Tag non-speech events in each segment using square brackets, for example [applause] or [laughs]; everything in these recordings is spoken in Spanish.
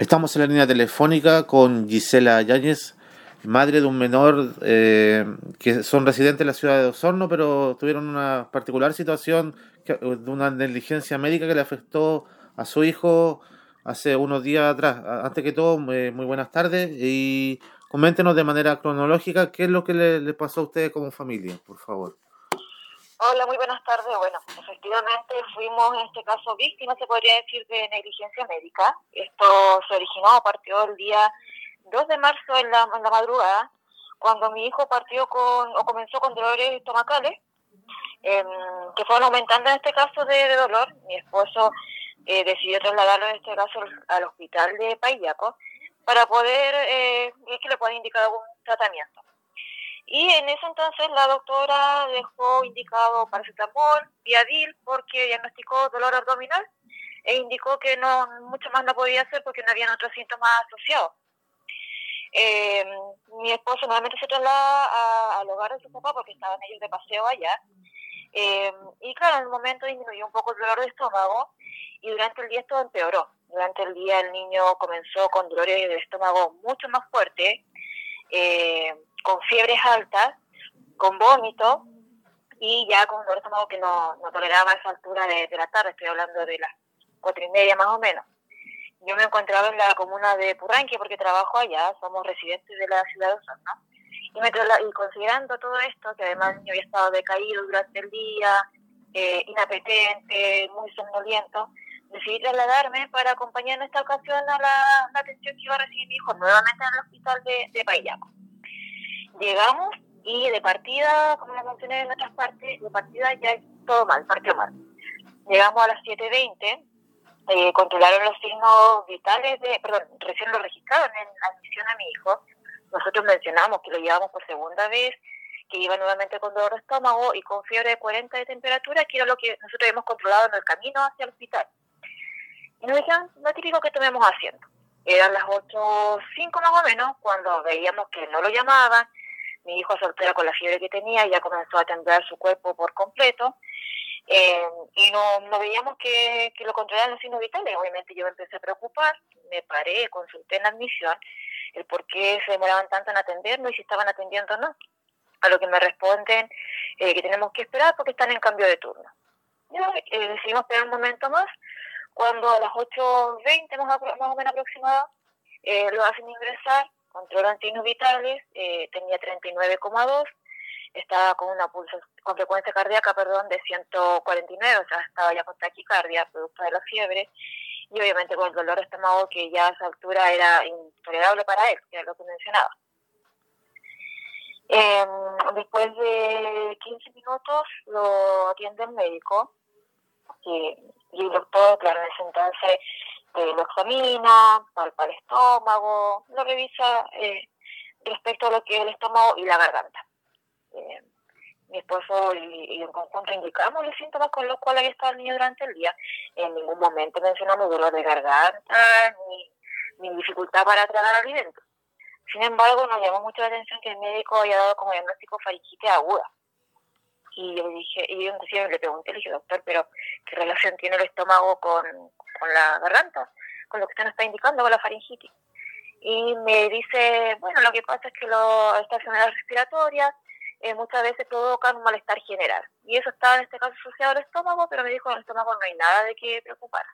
Estamos en la línea telefónica con Gisela Yáñez, madre de un menor eh, que son residentes de la ciudad de Osorno, pero tuvieron una particular situación de una negligencia médica que le afectó a su hijo hace unos días atrás. Antes que todo, muy, buenas tardes y coméntenos de manera cronológica qué es lo que le, le pasó a ustedes como familia, por favor. Hola, muy buenas tardes. Bueno, efectivamente fuimos en este caso víctimas, se podría decir, de negligencia médica. Esto se originó, partió el día 2 de marzo en la, madrugada, cuando mi hijo partió con, o comenzó con dolores estomacales, em, que fueron aumentando en este caso de, dolor. Mi esposo eh, decidió trasladarlo en este caso al hospital de Payaco para poder, eh, que le pueda indicar algún tratamiento. Y en ese entonces la doctora dejó indicado paracetamol, viadil, porque diagnosticó dolor abdominal e indicó que no mucho más no podía hacer porque no había otros síntomas asociados. Eh, mi esposo nuevamente se traslada al hogar de su papá porque estaban ellos de paseo allá. Eh, y claro, en el momento disminuyó un poco el dolor de estómago y durante el día esto empeoró. Durante el día el niño comenzó con dolores de estómago mucho más fuertes, eh, con fiebres altas, con vómito y ya con dolor de estómago que no, no toleraba a esa altura de, la tarde, estoy hablando de las cuatro y media más o menos. Yo me encontraba en la comuna de Purranque porque trabajo allá, somos residentes de la ciudad de Osorno. Y, y considerando todo esto, que además yo había estado decaído durante el día, eh, inapetente, muy somnoliento, decidí trasladarme para acompañar en esta ocasión a la, atención que iba a recibir mi hijo nuevamente en el hospital de, de Payaco. Llegamos y de partida, como lo mencioné en otras partes, de partida ya es todo mal, partió mal. Llegamos a las 7.20, eh, controlaron los signos vitales, de, perdón, recién lo registraron en admisión a mi hijo. Nosotros mencionamos que lo llevamos por segunda vez, que iba nuevamente con dolor de estómago y con fiebre de 40 de temperatura, que era lo que nosotros habíamos controlado en el camino hacia el hospital. Y nos dijeron, lo típico que tomemos haciendo. Eran las 8.05 más o menos, cuando veíamos que no lo llamaban, mi hijo soltero con la fiebre que tenía, ya comenzó a temblar su cuerpo por completo, eh, y no, no veíamos que, que lo controlaran los signos vitales. Obviamente yo me empecé a preocupar, me paré, consulté en la admisión el por qué se demoraban tanto en atendernos y si estaban atendiendo o no. A lo que me responden eh, que tenemos que esperar porque están en cambio de turno. Yo, eh, decidimos esperar un momento más cuando a las 8.20 más, más o menos aproximado eh, lo hacen ingresar, controlan signos vitales, eh, tenía 39,2, estaba con una pulso, con frecuencia cardíaca, perdón, de 149, o sea, estaba ya con taquicardia, producto de la fiebre, y obviamente con el dolor de estómago que ya a esa altura era intolerable para él, que era lo que mencionaba. Em, después de 15 minutos lo atiende el médico, y y el doctor, claro, en ese entonces eh, lo examina, palpa el estómago, lo revisa eh, respecto a lo que es el estómago y la garganta. Eh, mi esposo y, en conjunto indicamos los síntomas con los cuales había estado el niño durante el día. En ningún momento mencionamos dolor de garganta ni, ni dificultad para tragar alimentos. Sin embargo, nos llamó mucho la atención que el médico había dado como diagnóstico faringitis aguda. Y yo dije, y yo inclusive le pregunté, le dije, doctor, pero ¿qué relación tiene el estómago con, con la garganta? Con lo que usted nos está indicando, con la faringitis. Y me dice, bueno, lo que pasa es que lo, estas enfermedades respiratorias eh, muchas veces provocan un malestar general. Y eso estaba en este caso asociado al estómago, pero me dijo en el estómago no hay nada de qué preocupar.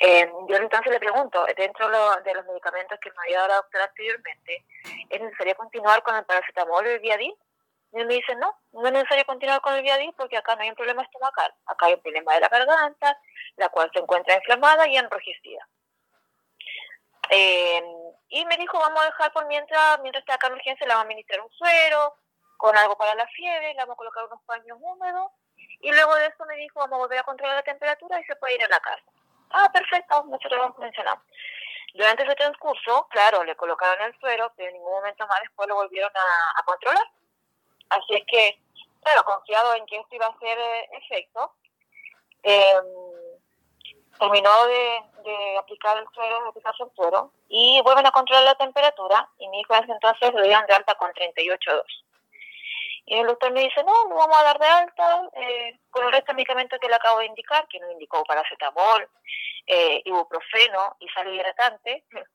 Eh, yo entonces le pregunto, dentro de los medicamentos que me había dado la doctora anteriormente, ¿es necesario continuar con el paracetamol y el viadil? Y me dice, no, no es necesario continuar con el viadil porque acá no hay un problema estomacal. Acá hay un problema de la garganta, la cual se encuentra inflamada y enrojecida. Eh, y me dijo, vamos a dejar por mientras, mientras esté acá en urgencia, le vamos a administrar un suero con algo para la fiebre, le vamos a colocar unos paños húmedos. Y luego de eso me dijo, vamos a volver a controlar la temperatura y se puede ir a la casa. Ah, perfecto, nosotros lo mencionamos. Durante ese transcurso, claro, le colocaron el suero, pero en ningún momento más después lo volvieron a controlar. Así es que, claro, confiado en que esto iba a hacer eh, efecto, em, terminó de, aplicar el suero, de aplicarse el suero, y vuelven a controlar la temperatura, y mi hijo en ese entonces lo dieron de alta con 38.2. Y el doctor me dice, no, no vamos a dar de alta eh, con el resto de medicamentos que le acabo de indicar, que nos indicó paracetamol, eh, ibuprofeno y sal hidratante. [laughs]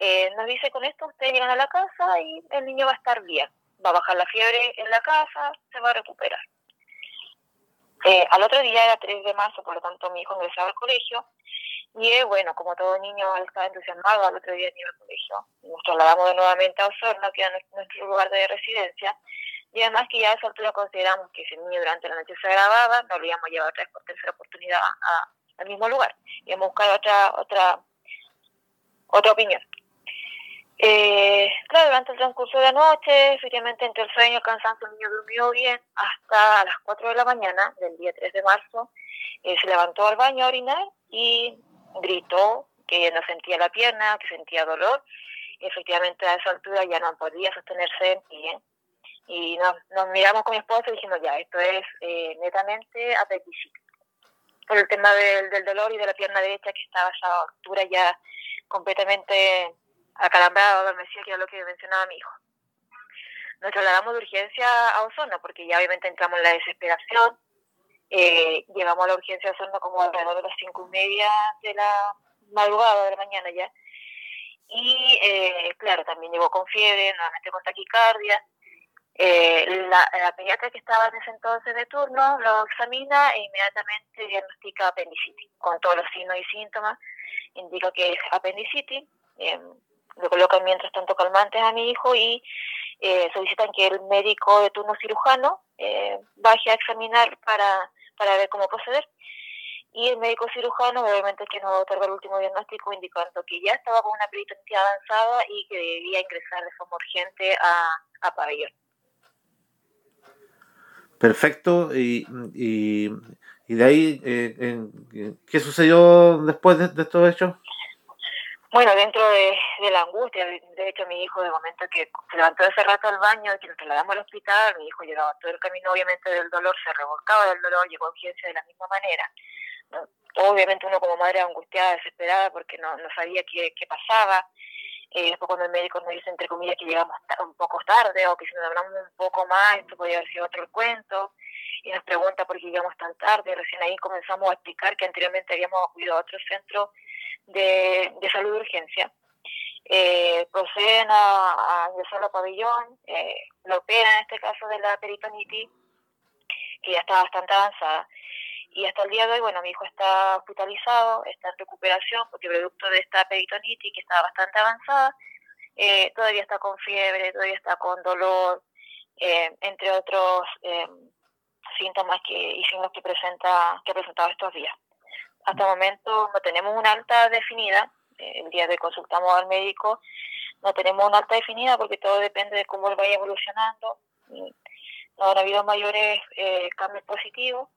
Eh, nos dice, con esto ustedes llegan a la casa y el niño va a estar bien. Va a bajar la fiebre en la casa, se va a recuperar. Eh, al otro día era 3 de marzo, por lo tanto mi hijo ingresaba al colegio y bueno, como todo niño estaba entusiasmado, al otro día iba al colegio. Nos trasladamos nuevamente a Osorno, que era nuestro lugar de residencia, y además que ya a esa altura consideramos que el niño durante la noche se agravaba, no lo íbamos a llevar otra vez por tercera oportunidad al mismo lugar. Íbamos a buscar otra, otra, otra opinión. Eh, claro, durante el transcurso de la noche, efectivamente entre el sueño y el cansancio, el niño durmió bien hasta las 4 de la mañana del día 3 de marzo. Eh, se levantó al baño a orinar y gritó que no sentía la pierna, que sentía dolor. Efectivamente a esa altura ya no podía sostenerse en pie. Y nos, miramos con mi esposo dijimos, ya, esto es eh, netamente apeticitis. Por el tema del, del dolor y de la pierna derecha que estaba a esa altura ya completamente acalambrado, adormecido, que era lo que mencionaba mi hijo. Nos trasladamos de urgencia a Osorno, porque ya obviamente entramos en la desesperación. Eh, llegamos a la urgencia a Osorno como alrededor de las cinco y media de la madrugada de la mañana ya. Y eh, claro, también llegó con fiebre, nuevamente con taquicardia. Eh, la, la, pediatra que estaba en ese entonces de turno lo examina e inmediatamente diagnostica apendicitis, con todos los signos y síntomas. Indica que es apendicitis. Eh, le colocan mientras tanto calmantes a mi hijo y eh, solicitan que el médico de turno cirujano eh, baje a examinar para, para ver cómo proceder. Y el médico cirujano, obviamente, que nos otorga el último diagnóstico indicando que ya estaba con una peritonía avanzada y que debía ingresar de forma urgente a, a pabellón. Perfecto. Y, y, y de ahí, eh, ¿qué sucedió después de, de estos hechos? Bueno, dentro de, la angustia, de hecho mi hijo de momento que se levantó ese rato al baño, y que nos trasladamos al hospital, mi hijo llegaba todo el camino obviamente del dolor, se revolcaba del dolor, llegó a urgencia de la misma manera. Obviamente uno como madre angustiada, desesperada, porque no, no sabía qué, qué pasaba. Eh, después cuando el médico nos dice, entre comillas, que llegamos un poco tarde o que si nos hablamos un poco más, esto podría haber sido otro cuento. Y nos pregunta por qué llegamos tan tarde. Recién ahí comenzamos a explicar que anteriormente habíamos acudido a otro centro de, de salud de urgencia. Eh, proceden a, a, ingresar al pabellón, eh, lo operan en este caso de la peritonitis, que ya está bastante avanzada. Y hasta el día de hoy, bueno, mi hijo está hospitalizado, está en recuperación, porque producto de esta peritonitis, que está bastante avanzada, eh, todavía está con fiebre, todavía está con dolor, eh, entre otros eh, síntomas que, y signos que presenta que ha presentado estos días. Hasta el momento no tenemos una alta definida. Eh, el día de consultamos al médico, no tenemos una alta definida porque todo depende de cómo vaya evolucionando. No han habido mayores eh, cambios positivos,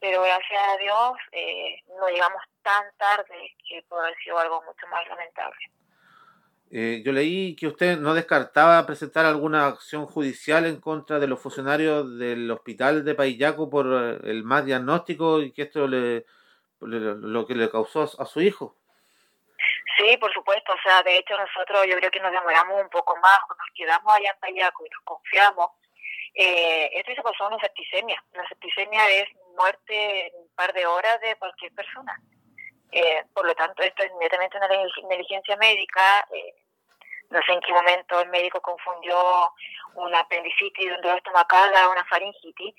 pero gracias a Dios eh, no llegamos tan tarde que puede haber sido algo mucho más lamentable. Eh, yo leí que usted no descartaba presentar alguna acción judicial en contra de los funcionarios del hospital de Payaco por el mal diagnóstico y que esto le, lo que le causó a su hijo. Sí, por supuesto. O sea, de hecho nosotros yo creo que nos demoramos un poco más, nos quedamos allá en Payaco y nos confiamos. Eh, esto se pasó una septicemia. La septicemia es muerte en un par de horas de cualquier persona. Eh, por lo tanto, esto es inmediatamente una negligencia médica. Eh, no sé en qué momento el médico confundió una apendicitis un dolor estomacal a una faringitis.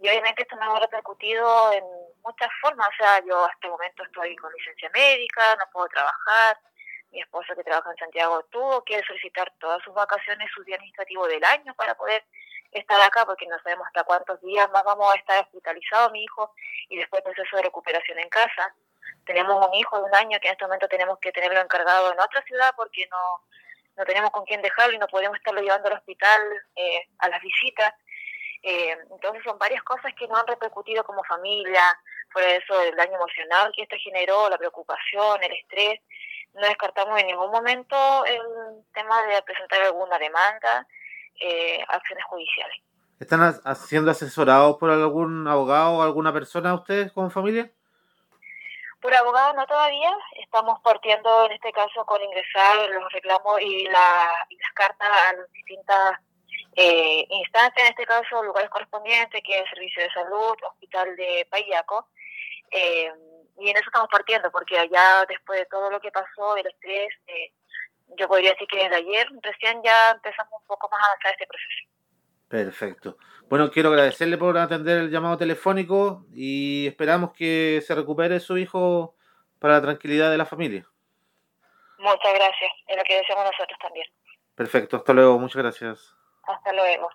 Y obviamente esto me ha repercutido en muchas formas. O sea, yo hasta el momento estoy con licencia médica, no puedo trabajar. Mi esposo que trabaja en Santiago tuvo que solicitar todas sus vacaciones, su día administrativo del año para poder estar acá, porque no sabemos hasta cuántos días más vamos a estar hospitalizados, mi hijo, y después proceso de recuperación en casa. Tenemos un hijo de un año que en este momento tenemos que tenerlo encargado en otra ciudad porque no, no tenemos con quién dejarlo y no podemos estarlo llevando al hospital eh, a las visitas. Eh, entonces son varias cosas que nos han repercutido como familia, por eso el daño emocional que esto generó, la preocupación, el estrés. No descartamos en ningún momento el tema de presentar alguna demanda, eh, acciones judiciales. ¿Están siendo asesorados por algún abogado o alguna persona ustedes como familia? Por abogado no todavía, estamos partiendo en este caso con ingresar los reclamos y, la, y las cartas a las distintas eh, instancias, en este caso lugares correspondientes, que es el Servicio de Salud, Hospital de Payaco, eh, y en eso estamos partiendo, porque allá después de todo lo que pasó, el estrés, eh, yo podría decir que desde ayer recién ya empezamos un poco más a avanzar este proceso. Perfecto. Bueno, quiero agradecerle por atender el llamado telefónico y esperamos que se recupere su hijo para la tranquilidad de la familia. Muchas gracias, es lo que deseamos nosotros también. Perfecto, hasta luego, muchas gracias. Hasta luego.